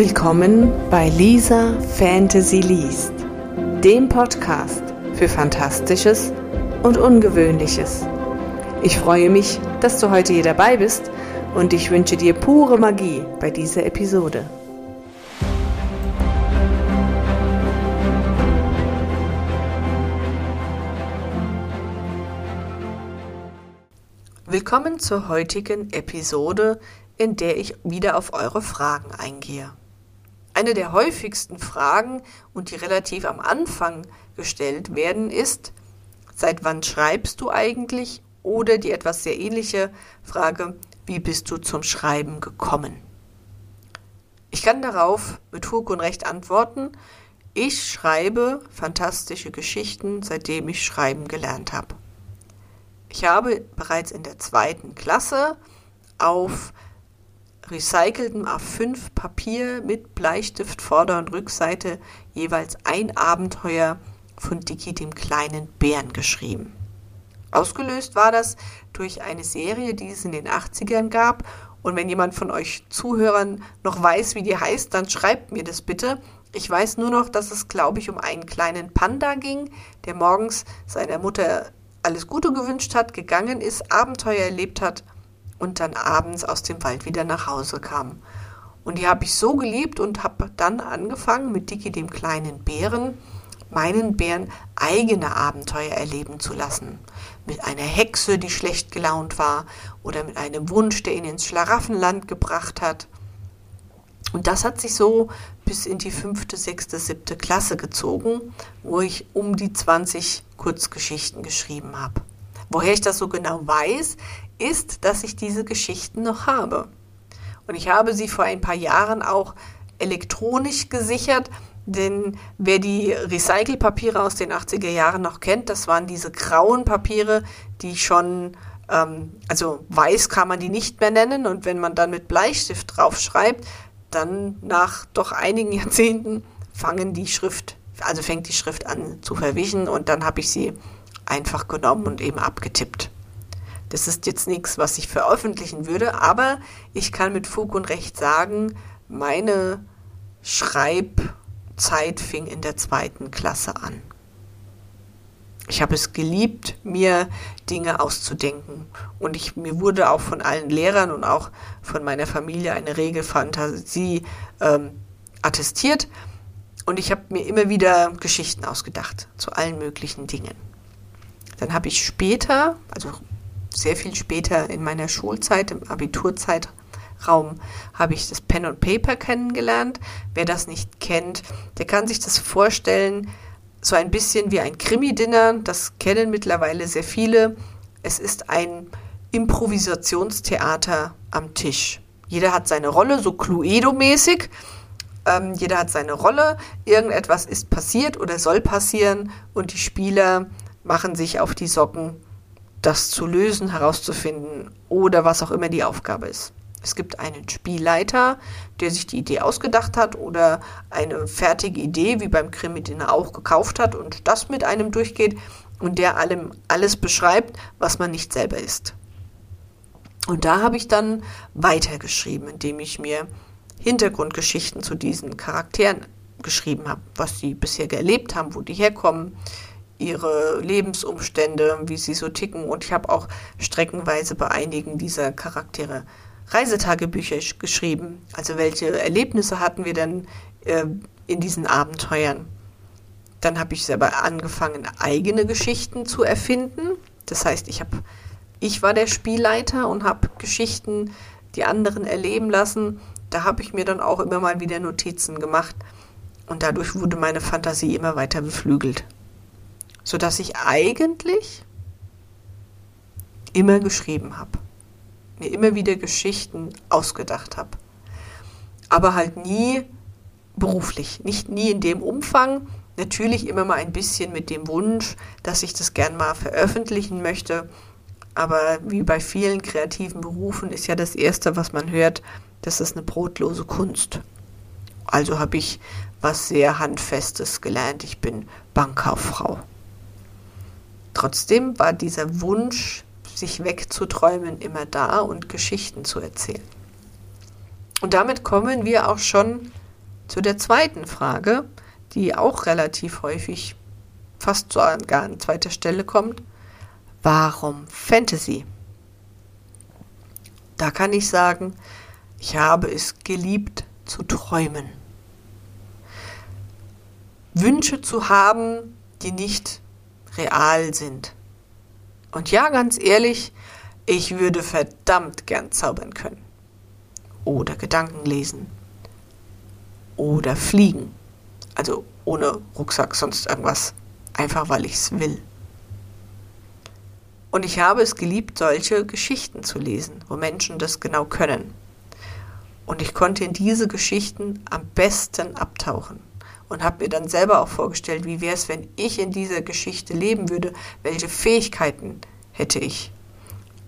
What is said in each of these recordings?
Willkommen bei Lisa Fantasy Liest, dem Podcast für Fantastisches und Ungewöhnliches. Ich freue mich, dass du heute hier dabei bist und ich wünsche dir pure Magie bei dieser Episode. Willkommen zur heutigen Episode, in der ich wieder auf eure Fragen eingehe. Eine der häufigsten Fragen und die relativ am Anfang gestellt werden ist, seit wann schreibst du eigentlich? Oder die etwas sehr ähnliche Frage, wie bist du zum Schreiben gekommen? Ich kann darauf mit Fug und Recht antworten, ich schreibe fantastische Geschichten, seitdem ich schreiben gelernt habe. Ich habe bereits in der zweiten Klasse auf recyceltem A5 Papier mit Bleistift Vorder- und Rückseite jeweils ein Abenteuer von Dicky dem kleinen Bären geschrieben. Ausgelöst war das durch eine Serie, die es in den 80ern gab. Und wenn jemand von euch Zuhörern noch weiß, wie die heißt, dann schreibt mir das bitte. Ich weiß nur noch, dass es, glaube ich, um einen kleinen Panda ging, der morgens seiner Mutter alles Gute gewünscht hat, gegangen ist, Abenteuer erlebt hat und dann abends aus dem Wald wieder nach Hause kam. Und die habe ich so geliebt und habe dann angefangen, mit Dicky dem kleinen Bären, meinen Bären eigene Abenteuer erleben zu lassen. Mit einer Hexe, die schlecht gelaunt war, oder mit einem Wunsch, der ihn ins Schlaraffenland gebracht hat. Und das hat sich so bis in die fünfte, sechste, siebte Klasse gezogen, wo ich um die 20 Kurzgeschichten geschrieben habe. Woher ich das so genau weiß, ist, dass ich diese Geschichten noch habe. Und ich habe sie vor ein paar Jahren auch elektronisch gesichert, denn wer die Recycelpapiere aus den 80er Jahren noch kennt, das waren diese grauen Papiere, die schon, ähm, also weiß kann man die nicht mehr nennen und wenn man dann mit Bleistift draufschreibt, dann nach doch einigen Jahrzehnten fangen die Schrift, also fängt die Schrift an zu verwischen und dann habe ich sie einfach genommen und eben abgetippt. Das ist jetzt nichts, was ich veröffentlichen würde, aber ich kann mit Fug und Recht sagen, meine Schreibzeit fing in der zweiten Klasse an. Ich habe es geliebt, mir Dinge auszudenken. Und ich, mir wurde auch von allen Lehrern und auch von meiner Familie eine rege Fantasie ähm, attestiert. Und ich habe mir immer wieder Geschichten ausgedacht zu allen möglichen Dingen. Dann habe ich später, also sehr viel später in meiner Schulzeit, im Abiturzeitraum, habe ich das Pen und Paper kennengelernt. Wer das nicht kennt, der kann sich das vorstellen, so ein bisschen wie ein Krimi-Dinner. Das kennen mittlerweile sehr viele. Es ist ein Improvisationstheater am Tisch. Jeder hat seine Rolle, so Cluedo-mäßig. Ähm, jeder hat seine Rolle. Irgendetwas ist passiert oder soll passieren und die Spieler machen sich auf die Socken, das zu lösen, herauszufinden oder was auch immer die Aufgabe ist. Es gibt einen Spielleiter, der sich die Idee ausgedacht hat oder eine fertige Idee, wie beim Krimi-Dinner auch gekauft hat und das mit einem durchgeht und der allem alles beschreibt, was man nicht selber ist. Und da habe ich dann weitergeschrieben, indem ich mir Hintergrundgeschichten zu diesen Charakteren geschrieben habe, was sie bisher erlebt haben, wo die herkommen, ihre Lebensumstände, wie sie so ticken. Und ich habe auch streckenweise bei einigen dieser Charaktere Reisetagebücher geschrieben. Also welche Erlebnisse hatten wir denn äh, in diesen Abenteuern? Dann habe ich selber angefangen, eigene Geschichten zu erfinden. Das heißt, ich habe, ich war der Spielleiter und habe Geschichten die anderen erleben lassen. Da habe ich mir dann auch immer mal wieder Notizen gemacht und dadurch wurde meine Fantasie immer weiter beflügelt sodass ich eigentlich immer geschrieben habe, mir immer wieder Geschichten ausgedacht habe, aber halt nie beruflich, nicht nie in dem Umfang, natürlich immer mal ein bisschen mit dem Wunsch, dass ich das gern mal veröffentlichen möchte, aber wie bei vielen kreativen Berufen ist ja das Erste, was man hört, das ist eine brotlose Kunst. Also habe ich was sehr Handfestes gelernt. Ich bin Bankkauffrau. Trotzdem war dieser Wunsch, sich wegzuträumen, immer da und Geschichten zu erzählen. Und damit kommen wir auch schon Zu der zweiten Frage, die auch relativ häufig fast sogar an zweiter Stelle kommt. Warum Fantasy? Da kann ich sagen, ich habe es geliebt zu träumen. Wünsche zu haben, die nicht real sind. Und ja, ganz ehrlich, ich würde verdammt gern zaubern können. Oder Gedanken lesen. Oder fliegen. Also ohne Rucksack, sonst irgendwas. Einfach weil ich es will. Und ich habe es geliebt, solche Geschichten zu lesen, wo Menschen das genau können. Und ich konnte in diese Geschichten am besten abtauchen und habe mir dann selber auch vorgestellt, wie wäre es, wenn ich in dieser Geschichte leben würde, welche Fähigkeiten hätte ich.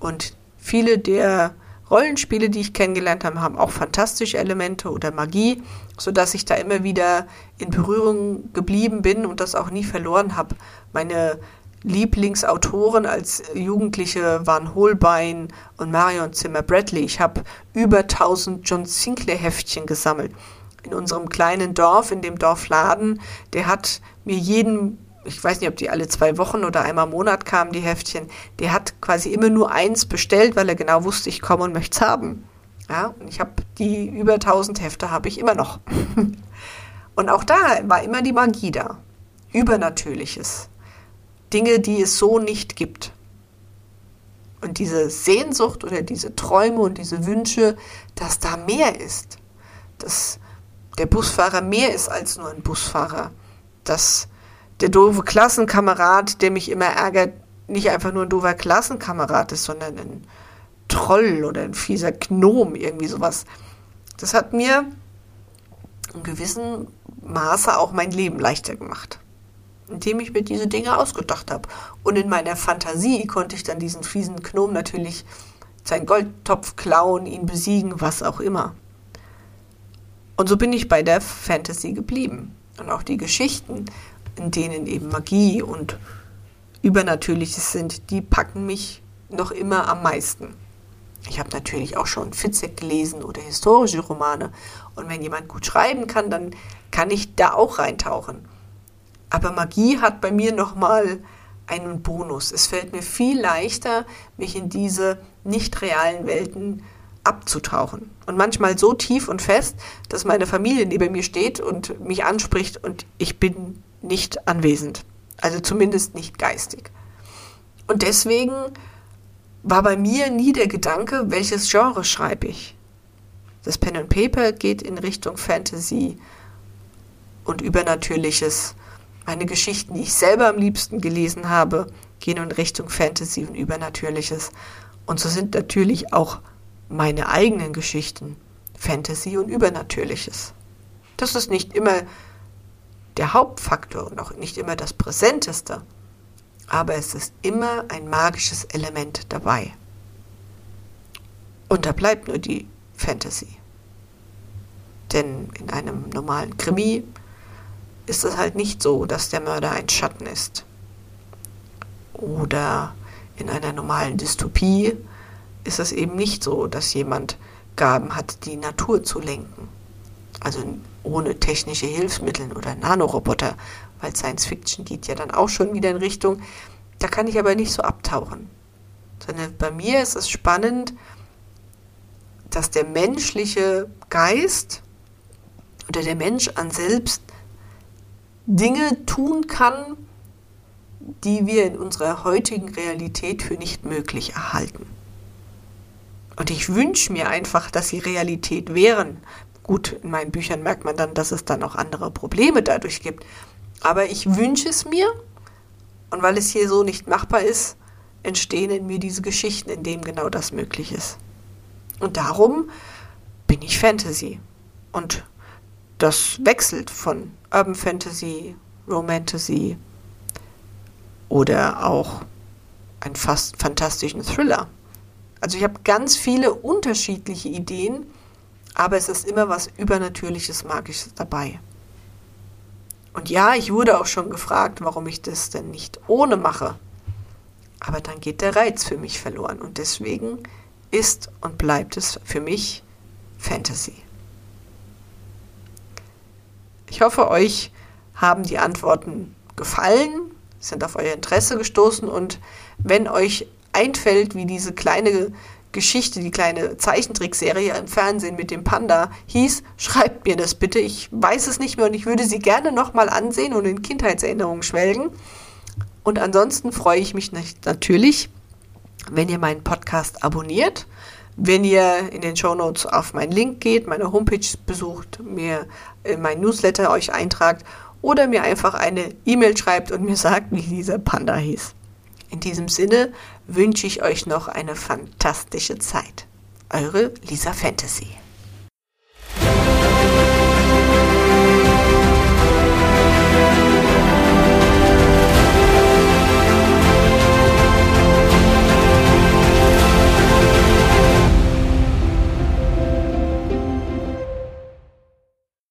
Und viele der Rollenspiele, die ich kennengelernt habe, haben auch fantastische Elemente oder Magie, sodass ich da immer wieder in Berührung geblieben bin und das auch nie verloren habe. Meine Lieblingsautoren als Jugendliche waren Holbein und Marion Zimmer Bradley. Ich habe über 1000 John Sinclair Heftchen gesammelt. In unserem kleinen Dorf, in dem Dorf Laden, der hat mir jeden ich weiß nicht, ob die alle zwei Wochen oder einmal im Monat kamen, die Heftchen, der hat quasi immer nur eins bestellt, weil er genau wusste, ich komme und möchte es haben. Ja, und ich habe die über 1000 Hefte habe ich immer noch. und auch da war immer die Magie da. Übernatürliches. Dinge, die es so nicht gibt. Und diese Sehnsucht oder diese Träume und diese Wünsche, dass da mehr ist. Dass der Busfahrer mehr ist als nur ein Busfahrer. Dass der doofe Klassenkamerad, der mich immer ärgert, nicht einfach nur ein doofer Klassenkamerad ist, sondern ein Troll oder ein fieser Gnom, irgendwie sowas. Das hat mir in gewissem Maße auch mein Leben leichter gemacht, indem ich mir diese Dinge ausgedacht habe. Und in meiner Fantasie konnte ich dann diesen fiesen Gnom natürlich seinen Goldtopf klauen, ihn besiegen, was auch immer. Und so bin ich bei der Fantasy geblieben. Und auch die Geschichten in denen eben Magie und Übernatürliches sind, die packen mich noch immer am meisten. Ich habe natürlich auch schon Fitzek gelesen oder historische Romane. Und wenn jemand gut schreiben kann, dann kann ich da auch reintauchen. Aber Magie hat bei mir nochmal einen Bonus. Es fällt mir viel leichter, mich in diese nicht realen Welten abzutauchen. Und manchmal so tief und fest, dass meine Familie neben mir steht und mich anspricht und ich bin nicht anwesend. Also zumindest nicht geistig. Und deswegen war bei mir nie der Gedanke, welches Genre schreibe ich. Das Pen and Paper geht in Richtung Fantasy und Übernatürliches. Meine Geschichten, die ich selber am liebsten gelesen habe, gehen in Richtung Fantasy und Übernatürliches. Und so sind natürlich auch meine eigenen Geschichten Fantasy und Übernatürliches. Das ist nicht immer der Hauptfaktor und auch nicht immer das Präsenteste, aber es ist immer ein magisches Element dabei. Und da bleibt nur die Fantasy. Denn in einem normalen Krimi ist es halt nicht so, dass der Mörder ein Schatten ist. Oder in einer normalen Dystopie ist es eben nicht so, dass jemand Gaben hat, die Natur zu lenken. Also ohne technische Hilfsmittel oder Nanoroboter, weil Science Fiction geht ja dann auch schon wieder in Richtung, da kann ich aber nicht so abtauchen. Sondern bei mir ist es spannend, dass der menschliche Geist oder der Mensch an selbst Dinge tun kann, die wir in unserer heutigen Realität für nicht möglich erhalten. Und ich wünsche mir einfach, dass sie Realität wären, Gut, in meinen Büchern merkt man dann, dass es dann auch andere Probleme dadurch gibt. Aber ich wünsche es mir und weil es hier so nicht machbar ist, entstehen in mir diese Geschichten, in denen genau das möglich ist. Und darum bin ich Fantasy. Und das wechselt von Urban Fantasy, Romantasy oder auch einen fast fantastischen Thriller. Also ich habe ganz viele unterschiedliche Ideen, aber es ist immer was Übernatürliches, Magisches dabei. Und ja, ich wurde auch schon gefragt, warum ich das denn nicht ohne mache. Aber dann geht der Reiz für mich verloren und deswegen ist und bleibt es für mich Fantasy. Ich hoffe, euch haben die Antworten gefallen, sind auf euer Interesse gestoßen und wenn euch einfällt, wie diese kleine Geschichte, die kleine Zeichentrickserie im Fernsehen mit dem Panda hieß, schreibt mir das bitte. Ich weiß es nicht mehr und ich würde sie gerne nochmal ansehen und in Kindheitserinnerungen schwelgen. Und ansonsten freue ich mich natürlich, wenn ihr meinen Podcast abonniert, wenn ihr in den Show Notes auf meinen Link geht, meine Homepage besucht, mir in mein Newsletter euch eintragt oder mir einfach eine E-Mail schreibt und mir sagt, wie dieser Panda hieß. In diesem Sinne wünsche ich euch noch eine fantastische Zeit. Eure Lisa Fantasy.